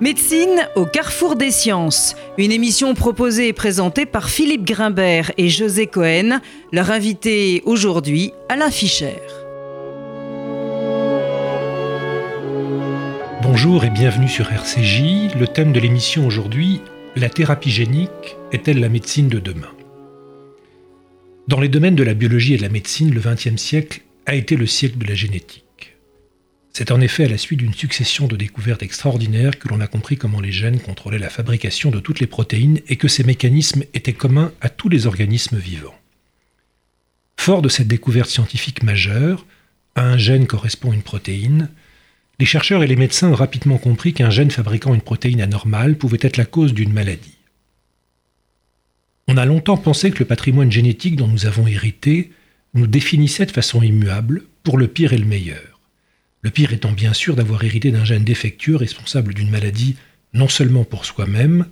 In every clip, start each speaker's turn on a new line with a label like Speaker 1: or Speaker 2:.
Speaker 1: Médecine au carrefour des sciences, une émission proposée et présentée par Philippe Grimbert et José Cohen, leur invité aujourd'hui Alain Fischer.
Speaker 2: Bonjour et bienvenue sur RCJ. Le thème de l'émission aujourd'hui, la thérapie génique est-elle la médecine de demain? Dans les domaines de la biologie et de la médecine, le XXe siècle a été le siècle de la génétique. C'est en effet à la suite d'une succession de découvertes extraordinaires que l'on a compris comment les gènes contrôlaient la fabrication de toutes les protéines et que ces mécanismes étaient communs à tous les organismes vivants. Fort de cette découverte scientifique majeure, à un gène correspond une protéine, les chercheurs et les médecins ont rapidement compris qu'un gène fabriquant une protéine anormale pouvait être la cause d'une maladie. On a longtemps pensé que le patrimoine génétique dont nous avons hérité nous définissait de façon immuable pour le pire et le meilleur. Le pire étant bien sûr d'avoir hérité d'un gène défectueux responsable d'une maladie non seulement pour soi-même,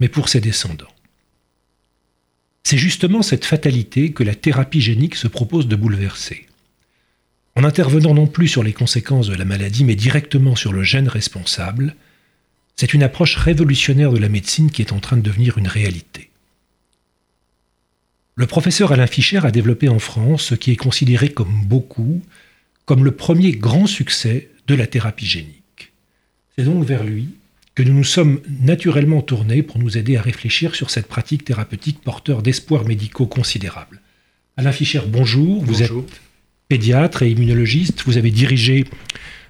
Speaker 2: mais pour ses descendants. C'est justement cette fatalité que la thérapie génique se propose de bouleverser. En intervenant non plus sur les conséquences de la maladie, mais directement sur le gène responsable, c'est une approche révolutionnaire de la médecine qui est en train de devenir une réalité. Le professeur Alain Fischer a développé en France ce qui est considéré comme beaucoup comme le premier grand succès de la thérapie génique. C'est donc vers lui que nous nous sommes naturellement tournés pour nous aider à réfléchir sur cette pratique thérapeutique porteur d'espoirs médicaux considérables. Alain Fischer, bonjour. Vous êtes pédiatre et immunologiste. Vous avez dirigé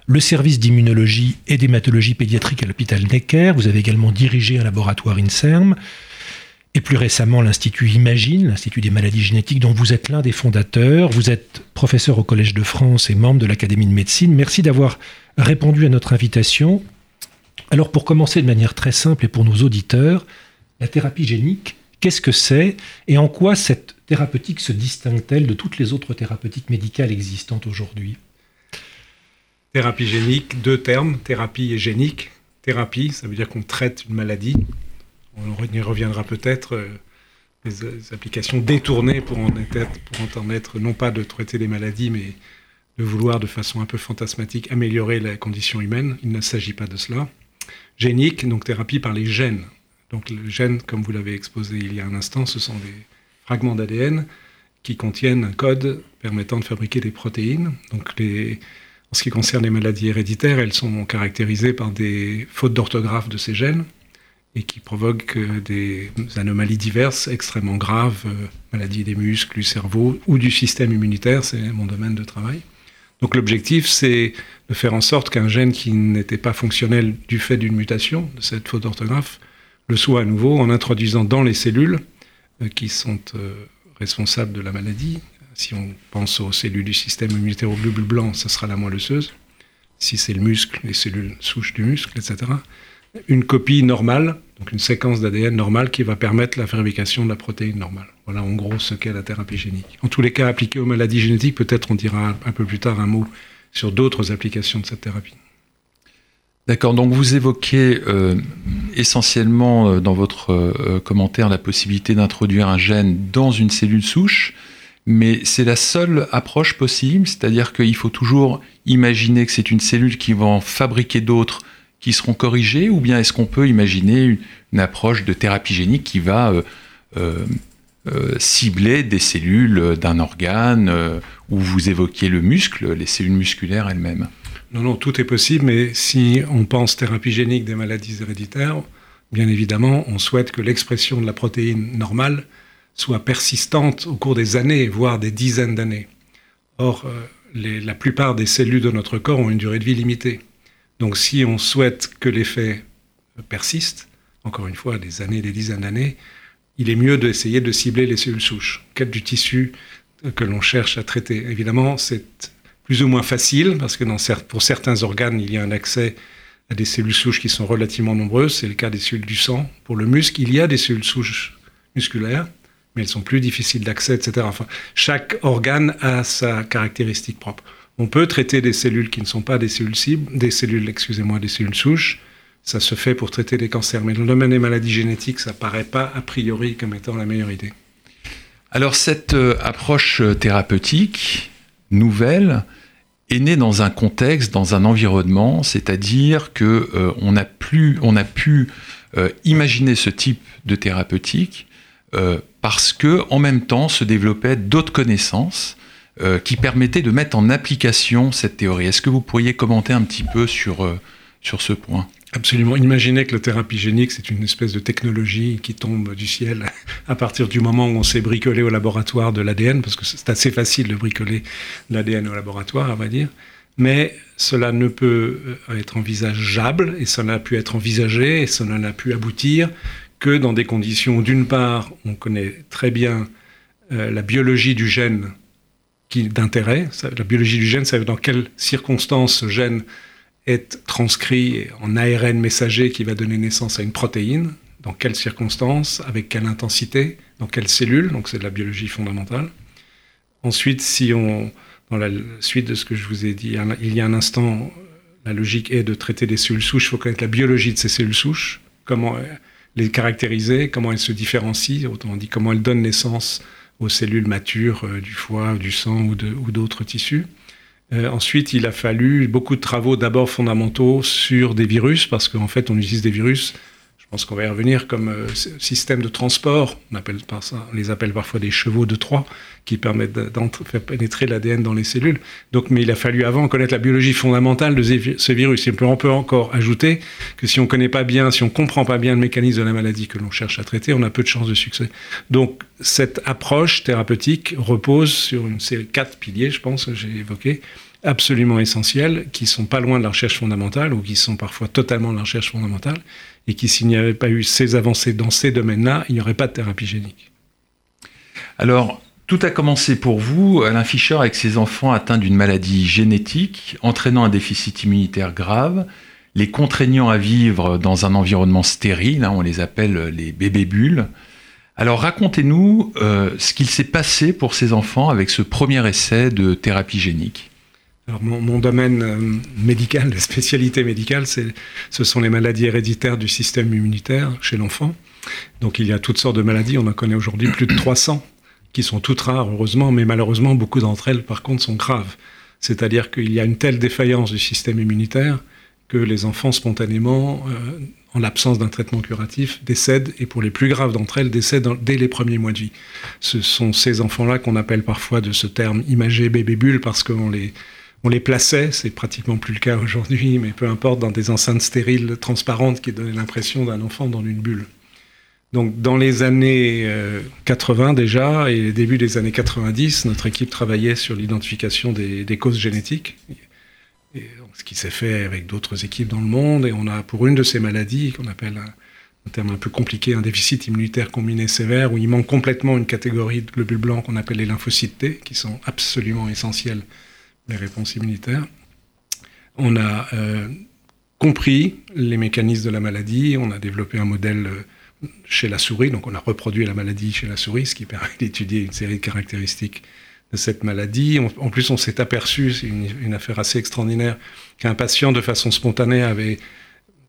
Speaker 2: le service d'immunologie et d'hématologie pédiatrique à l'hôpital Necker. Vous avez également dirigé un laboratoire INSERM et plus récemment l'Institut Imagine, l'Institut des maladies génétiques dont vous êtes l'un des fondateurs. Vous êtes professeur au Collège de France et membre de l'Académie de médecine. Merci d'avoir répondu à notre invitation. Alors pour commencer de manière très simple et pour nos auditeurs, la thérapie génique, qu'est-ce que c'est et en quoi cette thérapeutique se distingue-t-elle de toutes les autres thérapeutiques médicales existantes aujourd'hui?
Speaker 3: Thérapie génique, deux termes, thérapie et génique. Thérapie, ça veut dire qu'on traite une maladie on y reviendra peut-être, euh, les, applications détournées pour en, être, non pas de traiter les maladies, mais de vouloir de façon un peu fantasmatique améliorer la condition humaine. Il ne s'agit pas de cela. Génique, donc thérapie par les gènes. Donc le gène, comme vous l'avez exposé il y a un instant, ce sont des fragments d'ADN qui contiennent un code permettant de fabriquer des protéines. Donc en ce qui concerne les maladies héréditaires, elles sont caractérisées par des fautes d'orthographe de ces gènes et qui provoque des anomalies diverses, extrêmement graves, euh, maladies des muscles, du cerveau ou du système immunitaire, c'est mon domaine de travail. Donc l'objectif, c'est de faire en sorte qu'un gène qui n'était pas fonctionnel du fait d'une mutation, de cette faute d'orthographe, le soit à nouveau en introduisant dans les cellules euh, qui sont euh, responsables de la maladie. Si on pense aux cellules du système immunitaire au globule blanc, ça sera la moelle osseuse. Si c'est le muscle, les cellules souches du muscle, etc une copie normale, donc une séquence d'ADN normale qui va permettre la fabrication de la protéine normale. Voilà en gros ce qu'est la thérapie génique. En tous les cas, appliquée aux maladies génétiques, peut-être on dira un peu plus tard un mot sur d'autres applications de cette thérapie.
Speaker 4: D'accord, donc vous évoquez euh, essentiellement euh, dans votre euh, commentaire la possibilité d'introduire un gène dans une cellule souche, mais c'est la seule approche possible, c'est-à-dire qu'il faut toujours imaginer que c'est une cellule qui va en fabriquer d'autres qui seront corrigés ou bien est-ce qu'on peut imaginer une, approche de thérapie génique qui va euh, euh, euh, cibler des cellules d'un organe où vous évoquiez le muscle, les cellules musculaires elles-mêmes?
Speaker 3: Non, non, tout est possible, mais si on pense thérapie génique des maladies héréditaires, bien évidemment, on souhaite que l'expression de la protéine normale soit persistante au cours des années, voire des dizaines d'années. Or, la plupart des cellules de notre corps ont une durée de vie limitée. Donc si on souhaite que l'effet persiste, encore une fois, des années, des dizaines d'années, il est mieux d'essayer de cibler les cellules souches, quel du tissu que l'on cherche à traiter. Évidemment, c'est plus ou moins facile, parce que pour certains organes, il y a un accès à des cellules souches qui sont relativement nombreuses. C'est le cas des cellules du sang. Pour le muscle, il y a des cellules souches musculaires, mais elles sont plus difficiles d'accès, etc. Enfin, chaque organe a sa caractéristique propre. On peut traiter des cellules qui ne sont pas des cellules cibles, des cellules, excusez-moi, des cellules souches. Ça se fait pour traiter des cancers. Mais dans le domaine des maladies génétiques, ça paraît pas a priori comme étant la meilleure idée.
Speaker 4: Alors cette euh, approche thérapeutique nouvelle, est né dans un contexte, dans un environnement, c'est-à-dire que euh, on, a plus, on a pu euh, imaginer ce type de thérapeutique euh, parce que en même temps se développaient d'autres connaissances qui permettaient de mettre en application cette théorie. Est-ce que vous pourriez commenter un petit peu sur, sur ce point?
Speaker 3: Absolument. Imaginez que la thérapie génique, c'est une espèce de technologie qui tombe du ciel à partir du moment où on s'est bricolé au laboratoire de l'ADN, parce que c'est assez facile de bricoler l'ADN au laboratoire, à vrai dire. Mais cela ne peut euh, être envisageable, et ça n'a pu être envisagé, et cela n'a pu aboutir que dans des conditions où, d'une part, on connaît très bien euh, la biologie du gène d'intérêt. La biologie du gène, veut dans quelles circonstances ce gène est transcrit en ARN messager qui va donner naissance à une protéine, dans quelles circonstances, avec quelle intensité, dans quelles cellules, donc c'est de la biologie fondamentale. Ensuite, si on, dans la suite de ce que je vous ai dit il y a un instant, la logique est de traiter des cellules souches, il faut connaître la biologie de ces cellules souches, comment les caractériser, comment elles se différencient, autrement dit comment elles donnent naissance aux cellules matures euh, du foie, du sang ou d'autres tissus. Euh, ensuite, il a fallu beaucoup de travaux d'abord fondamentaux sur des virus, parce qu'en fait, on utilise des virus, je pense qu'on va y revenir, comme euh, système de transport. On, appelle ça, on les appelle parfois des chevaux de Troie, qui permettent de faire pénétrer l'ADN dans les cellules. Donc, mais il a fallu avant connaître la biologie fondamentale de ce virus. Et on peut encore ajouter que si on ne connaît pas bien, si on ne comprend pas bien le mécanisme de la maladie que l'on cherche à traiter, on a peu de chances de succès. Donc, cette approche thérapeutique repose sur une série quatre piliers, je pense, que j'ai évoqué, absolument essentiels, qui sont pas loin de la recherche fondamentale ou qui sont parfois totalement de la recherche fondamentale, et qui, s'il n'y avait pas eu ces avancées dans ces domaines-là, il n'y aurait pas de thérapie génique.
Speaker 4: Alors, tout a commencé pour vous, Alain Fischer, avec ses enfants atteints d'une maladie génétique, entraînant un déficit immunitaire grave, les contraignant à vivre dans un environnement stérile, hein, on les appelle les bébés bulles. Alors racontez-nous euh, ce qu'il s'est passé pour ces enfants avec ce premier essai de thérapie génique.
Speaker 3: Alors mon, domaine euh, médical, la spécialité médicale, ce sont les maladies héréditaires du système immunitaire chez l'enfant. Donc il y a toutes sortes de maladies, on en connaît aujourd'hui plus de 300 qui sont toutes rares, heureusement, mais malheureusement, beaucoup d'entre elles, par contre, sont graves. C'est-à-dire qu'il y a une telle défaillance du système immunitaire que les enfants, spontanément, euh, en l'absence d'un traitement curatif, décèdent, et pour les plus graves d'entre elles, décèdent dès les premiers mois de vie. Ce sont ces enfants-là qu'on appelle parfois de ce terme imagé bébé bulle, parce qu'on les, on les plaçait, c'est pratiquement plus le cas aujourd'hui, mais peu importe, dans des enceintes stériles transparentes qui donnaient l'impression d'un enfant dans une bulle. Donc dans les années 80 euh, déjà et début des années 90, notre équipe travaillait sur l'identification des, causes génétiques, ce qui s'est fait avec d'autres équipes dans le monde. Et on a pour une de ces maladies qu'on appelle un, terme un peu compliqué, un déficit immunitaire combiné sévère, où il manque complètement une catégorie de globules blancs qu'on appelle les lymphocytes T, qui sont absolument essentiels les réponses immunitaires. On a euh, compris les mécanismes de la maladie, on a développé un modèle euh, chez la souris. Donc on a reproduit la maladie chez la souris, ce qui permet d'étudier une série de caractéristiques de cette maladie. en plus, on s'est aperçu, c'est une, affaire assez extraordinaire, qu'un patient de façon spontanée avait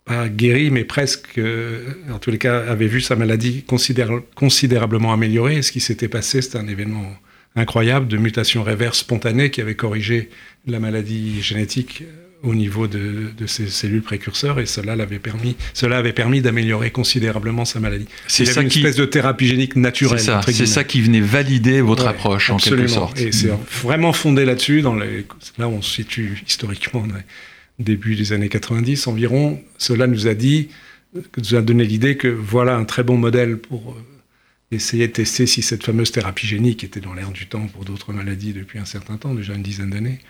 Speaker 3: pas guéri, mais presque, euh, en tous les cas, avait vu sa maladie considérablement améliorée. ce qui s'était passé, c'était un événement incroyable de mutation réverse spontanée qui avait corrigé la maladie génétique au niveau de, ces cellules précurseurs et cela l'avait permis, cela avait permis d'améliorer considérablement sa maladie. C'est ça une espèce de thérapie génique naturelle.
Speaker 4: C'est ça, qui venait valider votre approche en quelque sorte.
Speaker 3: Et c'est vraiment fondé là-dessus. Dans les, là, on se situe historiquement début des années 90 environ. Cela nous a dit, nous a donné l'idée que voilà un très bon modèle pour euh, essayer de tester si cette fameuse thérapie génique était dans l'air du temps pour d'autres maladies depuis un certain temps, déjà une dizaine d'années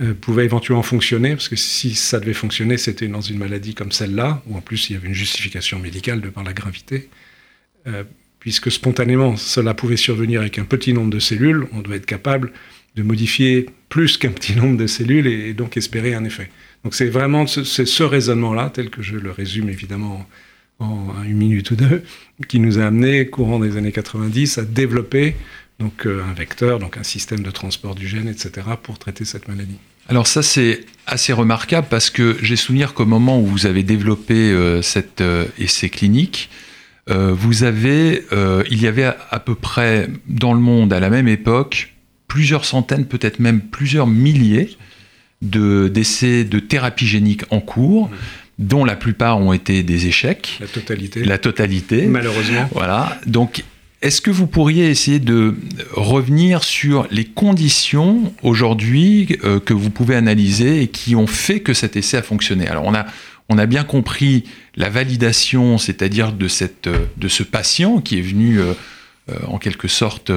Speaker 3: euh, pouvait éventuellement fonctionner, parce que si ça devait fonctionner, c'était dans une maladie comme celle-là, où en plus il y avait une justification médicale de par la gravité, euh, puisque spontanément cela pouvait survenir avec un petit nombre de cellules, on doit être capable de modifier plus qu'un petit nombre de cellules et, donc espérer un effet. Donc c'est vraiment ce raisonnement-là, tel que je le résume évidemment en, une minute ou deux, qui nous a amené, courant des années 90, à développer donc euh, un vecteur, donc un système de transport du gène, etc., pour traiter cette maladie.
Speaker 4: Alors ça c'est assez remarquable parce que j'ai souvenir qu'au moment où vous avez développé euh, cet euh, essai clinique, vous avez, il y avait à, peu près dans le monde à la même époque plusieurs centaines, peut-être même plusieurs milliers d'essais de, thérapie génique en cours. Dont la plupart ont été des échecs.
Speaker 3: La totalité.
Speaker 4: La totalité.
Speaker 3: Malheureusement.
Speaker 4: Voilà. Donc, est-ce que vous pourriez essayer de revenir sur les conditions aujourd'hui euh, que vous pouvez analyser et qui ont fait que cet essai a fonctionné? Alors on a, on a bien compris la validation, c'est-à-dire de, cette, euh, de ce patient qui est venu euh, en quelque sorte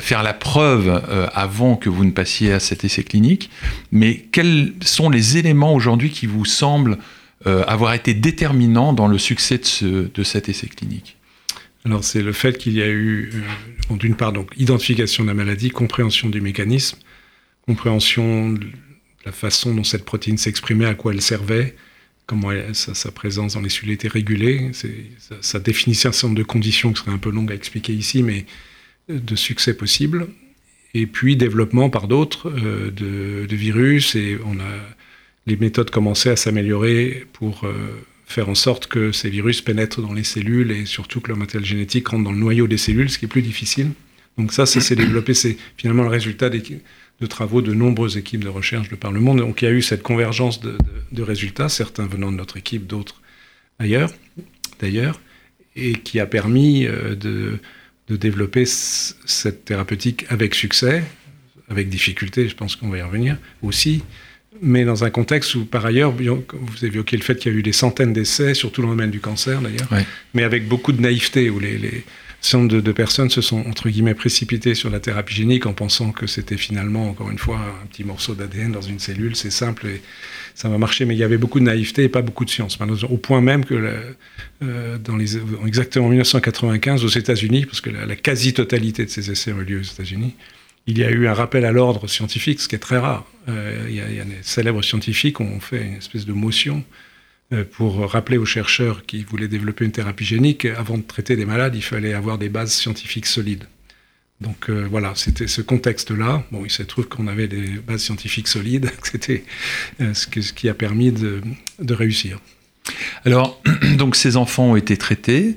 Speaker 4: faire la preuve avant que vous ne passiez à cet essai clinique. Mais quels sont les éléments aujourd'hui qui vous semblent avoir été déterminants dans le succès de, ce, de cet essai clinique?
Speaker 3: Alors c'est le fait qu'il y a eu, euh, d'une part, donc identification de la maladie, compréhension du mécanisme, compréhension de la façon dont cette protéine s'exprimait, à quoi elle servait, comment sa, présence dans les cellules était régulée. Ça, définissait un certain nombre de conditions qui seraient un peu longues à expliquer ici, mais euh, de succès possible. Et puis développement par d'autres euh, de, virus, et on a les méthodes commençaient à s'améliorer pour faire en sorte que ces virus pénètrent dans les cellules et surtout que leur matériel génétique rentre dans le noyau des cellules, ce qui est plus difficile. Donc ça, ça s'est développé, c'est finalement le résultat de travaux de nombreuses équipes de recherche de par le monde. Donc il y a eu cette convergence de, résultats, certains venant de notre équipe, d'autres ailleurs, d'ailleurs, et qui a permis euh, de, de développer cette thérapeutique avec succès, avec difficulté, je pense qu'on va y revenir aussi, mais dans un contexte où, par ailleurs, vous évoquez le fait qu'il y a eu des centaines d'essais, surtout dans le domaine du cancer d'ailleurs, mais avec beaucoup de naïveté, où les, les de, de, personnes se sont, entre guillemets, précipitées sur la thérapie génique en pensant que c'était finalement, encore une fois, un petit morceau d'ADN dans une cellule, c'est simple et ça va marcher, mais il y avait beaucoup de naïveté et pas beaucoup de science. Au point même que, euh, exactement en 1995, aux États-Unis, parce que la, quasi-totalité de ces essais ont eu lieu aux États-Unis, il y a eu un rappel à l'ordre scientifique, ce qui est très rare. Euh, il, y a, des célèbres scientifiques qui ont fait une espèce de motion pour rappeler aux chercheurs qui voulaient développer une thérapie génique, avant de traiter des malades, il fallait avoir des bases scientifiques solides. Donc euh, voilà, c'était ce contexte-là. Bon, il se trouve qu'on avait des bases scientifiques solides, c'était ce, qui a permis de, de réussir.
Speaker 4: Alors, donc ces enfants ont été traités.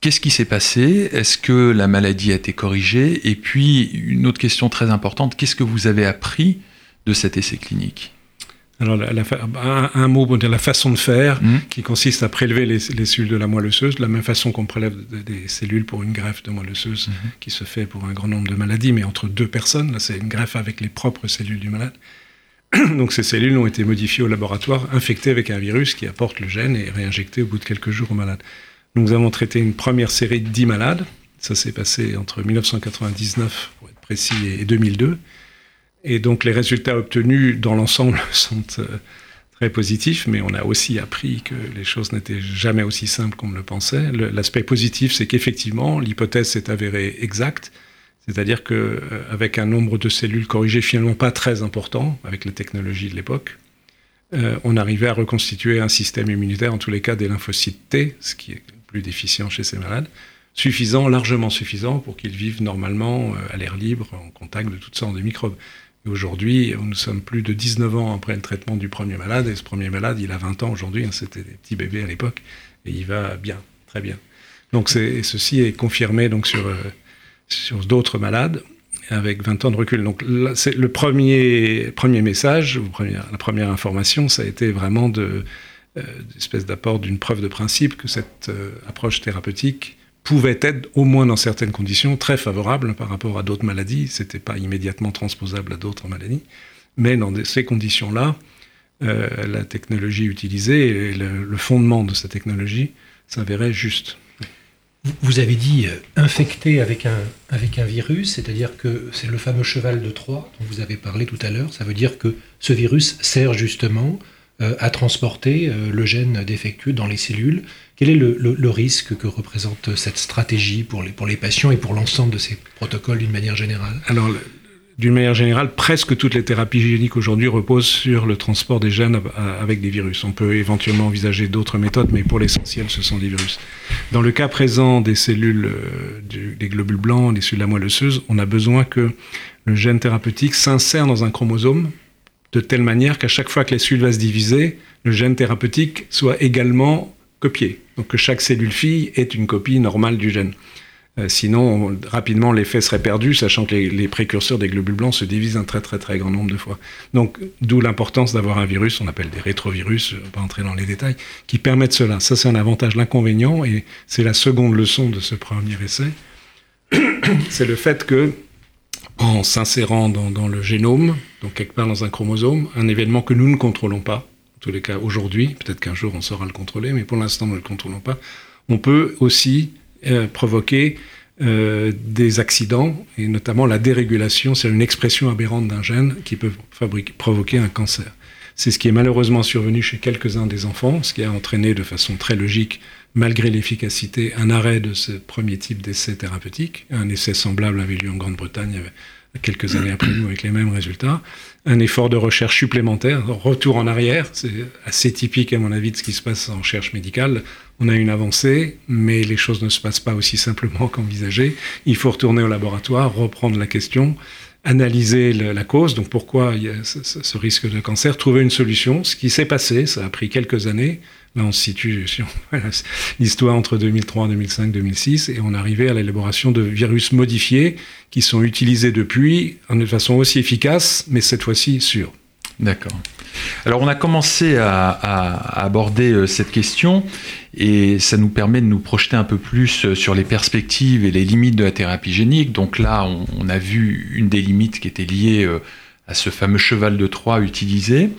Speaker 4: Qu'est-ce qui s'est passé? Est-ce que la maladie a été corrigée? Et puis, une autre question très importante, qu'est-ce que vous avez appris de cet essai clinique?
Speaker 3: Alors, un, mot pour dire la façon de faire, mmh. qui consiste à prélever les, cellules de la moelle osseuse, de la même façon qu'on prélève des cellules pour une greffe de moelle osseuse, mmh. qui se fait pour un grand nombre de maladies, mais entre deux personnes. Là, c'est une greffe avec les propres cellules du malade. Donc, ces cellules ont été modifiées au laboratoire, infectées avec un virus qui apporte le gène et réinjectées au bout de quelques jours au malade. Nous avons traité une première série de 10 malades. Ça s'est passé entre 1999, pour être précis, et 2002. Et donc les résultats obtenus dans l'ensemble sont euh, très positifs, mais on a aussi appris que les choses n'étaient jamais aussi simples qu'on le pensait. L'aspect positif, c'est qu'effectivement, l'hypothèse s'est avérée exacte. C'est-à-dire qu'avec euh, un nombre de cellules corrigées finalement pas très important, avec la technologie de l'époque, euh, on arrivait à reconstituer un système immunitaire, en tous les cas des lymphocytes T, ce qui est plus déficient chez ces malades, suffisant, largement suffisant pour qu'ils vivent normalement euh, à l'air libre, en contact de toutes sortes de microbes. Aujourd'hui, nous sommes plus de 19 ans après le traitement du premier malade, et ce premier malade, il a 20 ans aujourd'hui, hein, c'était des petits bébés à l'époque, et il va bien, très bien. Donc ceci est confirmé donc sur, euh, sur d'autres malades avec 20 ans de recul. Donc le premier, premier message, la première information, ça a été vraiment de, euh, d'apport d'une preuve de principe que cette euh, approche thérapeutique pouvait être, au moins dans certaines conditions, très favorable par rapport à d'autres maladies. Ce n'était pas immédiatement transposable à d'autres maladies. Mais dans ces conditions-là, euh, la technologie utilisée et le, fondement de cette technologie s'avérait juste.
Speaker 2: Vous avez dit infecté avec un, avec un virus, c'est-à-dire que c'est le fameux cheval de Troie dont vous avez parlé tout à l'heure. Ça veut dire que ce virus sert justement euh, à transporter euh, le gène défectueux dans les cellules. Quel est le, risque que représente cette stratégie pour les, pour les patients et pour l'ensemble de ces protocoles d'une manière générale?
Speaker 3: Alors, d'une manière générale, presque toutes les thérapies géniques aujourd'hui reposent sur le transport des gènes avec des virus. On peut éventuellement envisager d'autres méthodes, mais pour l'essentiel, ce sont des virus. Dans le cas présent des cellules, euh, des globules blancs, des cellules la moelle osseuse, on a besoin que le gène thérapeutique s'insère dans un chromosome de telle manière qu'à chaque fois que les cellules va se diviser, le gène thérapeutique soit également copié. Donc que chaque cellule fille est une copie normale du gène. Euh, sinon, rapidement, l'effet serait perdu, sachant que les, précurseurs des globules blancs se divisent un très très très grand nombre de fois. Donc, d'où l'importance d'avoir un virus, on appelle des rétrovirus, je ne vais pas entrer dans les détails, qui permettent cela. Ça, c'est un avantage. L'inconvénient, et c'est la seconde leçon de ce premier essai, c'est le fait que, en s'insérant dans, dans, le génome, donc quelque part dans un chromosome, un événement que nous ne contrôlons pas, en tous les cas aujourd'hui, peut-être qu'un jour on saura le contrôler, mais pour l'instant nous ne le contrôlons pas, on peut aussi euh, provoquer euh, des accidents, et notamment la dérégulation, c'est une expression aberrante d'un gène qui peut provoquer un cancer. C'est ce qui est malheureusement survenu chez quelques-uns des enfants, ce qui a entraîné de façon très logique, malgré l'efficacité, un arrêt de ce premier type d'essai thérapeutique. Un essai semblable avait lieu en Grande-Bretagne quelques années après nous avec les mêmes résultats. Un effort de recherche supplémentaire, retour en arrière, c'est assez typique à mon avis de ce qui se passe en recherche médicale on a une avancée, mais les choses ne se passent pas aussi simplement qu'envisagé. Il faut retourner au laboratoire, reprendre la question, analyser la cause, donc pourquoi il y a ce, risque de cancer, trouver une solution. Ce qui s'est passé, ça a pris quelques années. Là, on se situe l'histoire entre 2003, 2005, 2006, et on arrivé à l'élaboration de virus modifiés qui sont utilisés depuis de façon aussi efficace, mais cette fois-ci sûre.
Speaker 4: D'accord. Alors on a commencé à, aborder euh, cette question et ça nous permet de nous projeter un peu plus euh, sur les perspectives et les limites de la thérapie génique. Donc là, on, a vu une des limites qui était liée euh, à ce fameux cheval de Troie utilisé.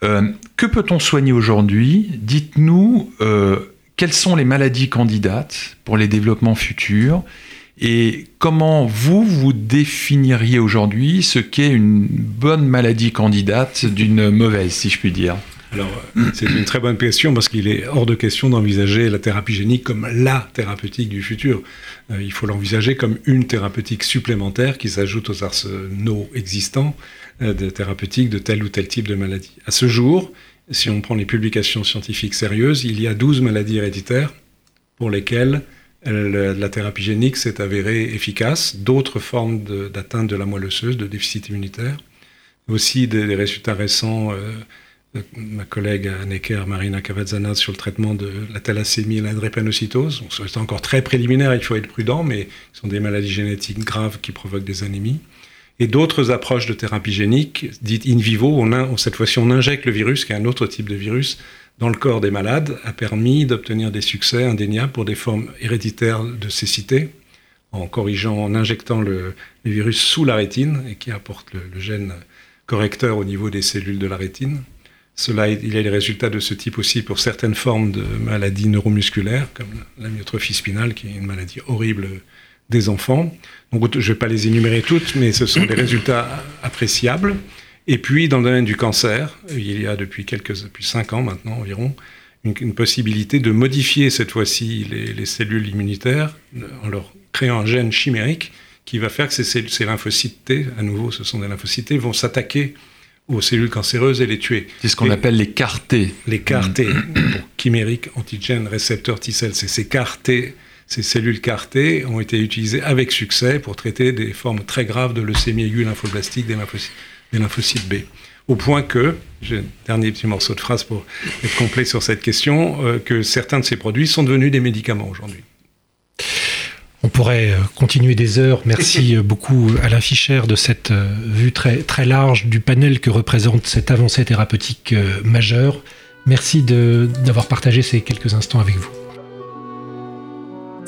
Speaker 4: Que peut-on soigner aujourd'hui? Dites-nous quelles sont les maladies candidates pour les développements futurs et comment vous, vous définiriez aujourd'hui ce qu'est une bonne maladie candidate d'une mauvaise, si je puis dire?
Speaker 3: Alors, c'est une très bonne question parce qu'il est hors de question d'envisager la thérapie génique comme la thérapeutique du futur. Euh, il faut l'envisager comme une thérapeutique supplémentaire qui s'ajoute aux arsenaux existants euh, de thérapeutiques de tel ou tel type de maladie. À ce jour, si on prend les publications scientifiques sérieuses, il y a 12 maladies héréditaires pour lesquelles la thérapie génique s'est avérée efficace. D'autres formes d'atteinte de, la moelle osseuse, de déficit immunitaire. Aussi des, résultats récents, euh, ma collègue Necker, Marina Cavazzana, sur le traitement de la thalassémie et la drépanocytose. C'est encore très préliminaire, il faut être prudent, mais ce sont des maladies génétiques graves qui provoquent des anémies. Et d'autres approches de thérapie génique, dites in vivo, on cette fois-ci on injecte le virus, qui est un autre type de virus, dans le corps des malades a permis d'obtenir des succès indéniables pour des formes héréditaires de cécité, en corrigeant, en injectant le, virus sous la rétine et qui apporte le, gène correcteur au niveau des cellules de la rétine. Cela, il y a des résultats de ce type aussi pour certaines formes de maladies neuromusculaires, comme la myotrophie spinale, qui est une maladie horrible des enfants. Donc, je ne vais pas les énumérer toutes, mais ce sont des résultats appréciables. Et puis, dans le domaine du cancer, il y a depuis quelques, depuis cinq ans maintenant environ, une, possibilité de modifier cette fois-ci les, cellules immunitaires en leur créant un gène chimérique qui va faire que ces, ces lymphocytes T, à nouveau, ce sont des lymphocytes T, vont s'attaquer aux cellules cancéreuses et les tuer.
Speaker 4: C'est ce qu'on appelle les CAR T.
Speaker 3: Les CAR T, chimériques, antigènes, récepteurs T-cells. C'est ces CAR T, ces cellules CAR T ont été utilisées avec succès pour traiter des formes très graves de leucémie aiguë lymphoblastique des lymphocytes des lymphocytes B. Au point que, j'ai un dernier petit morceau de phrase pour être complet sur cette question, euh, que certains de ces produits sont devenus des médicaments aujourd'hui.
Speaker 2: On pourrait euh, continuer des heures. Merci euh, beaucoup Alain Fischer de cette vue très, très large du panel que représente cette avancée thérapeutique majeure. Merci d'avoir partagé ces quelques instants avec vous.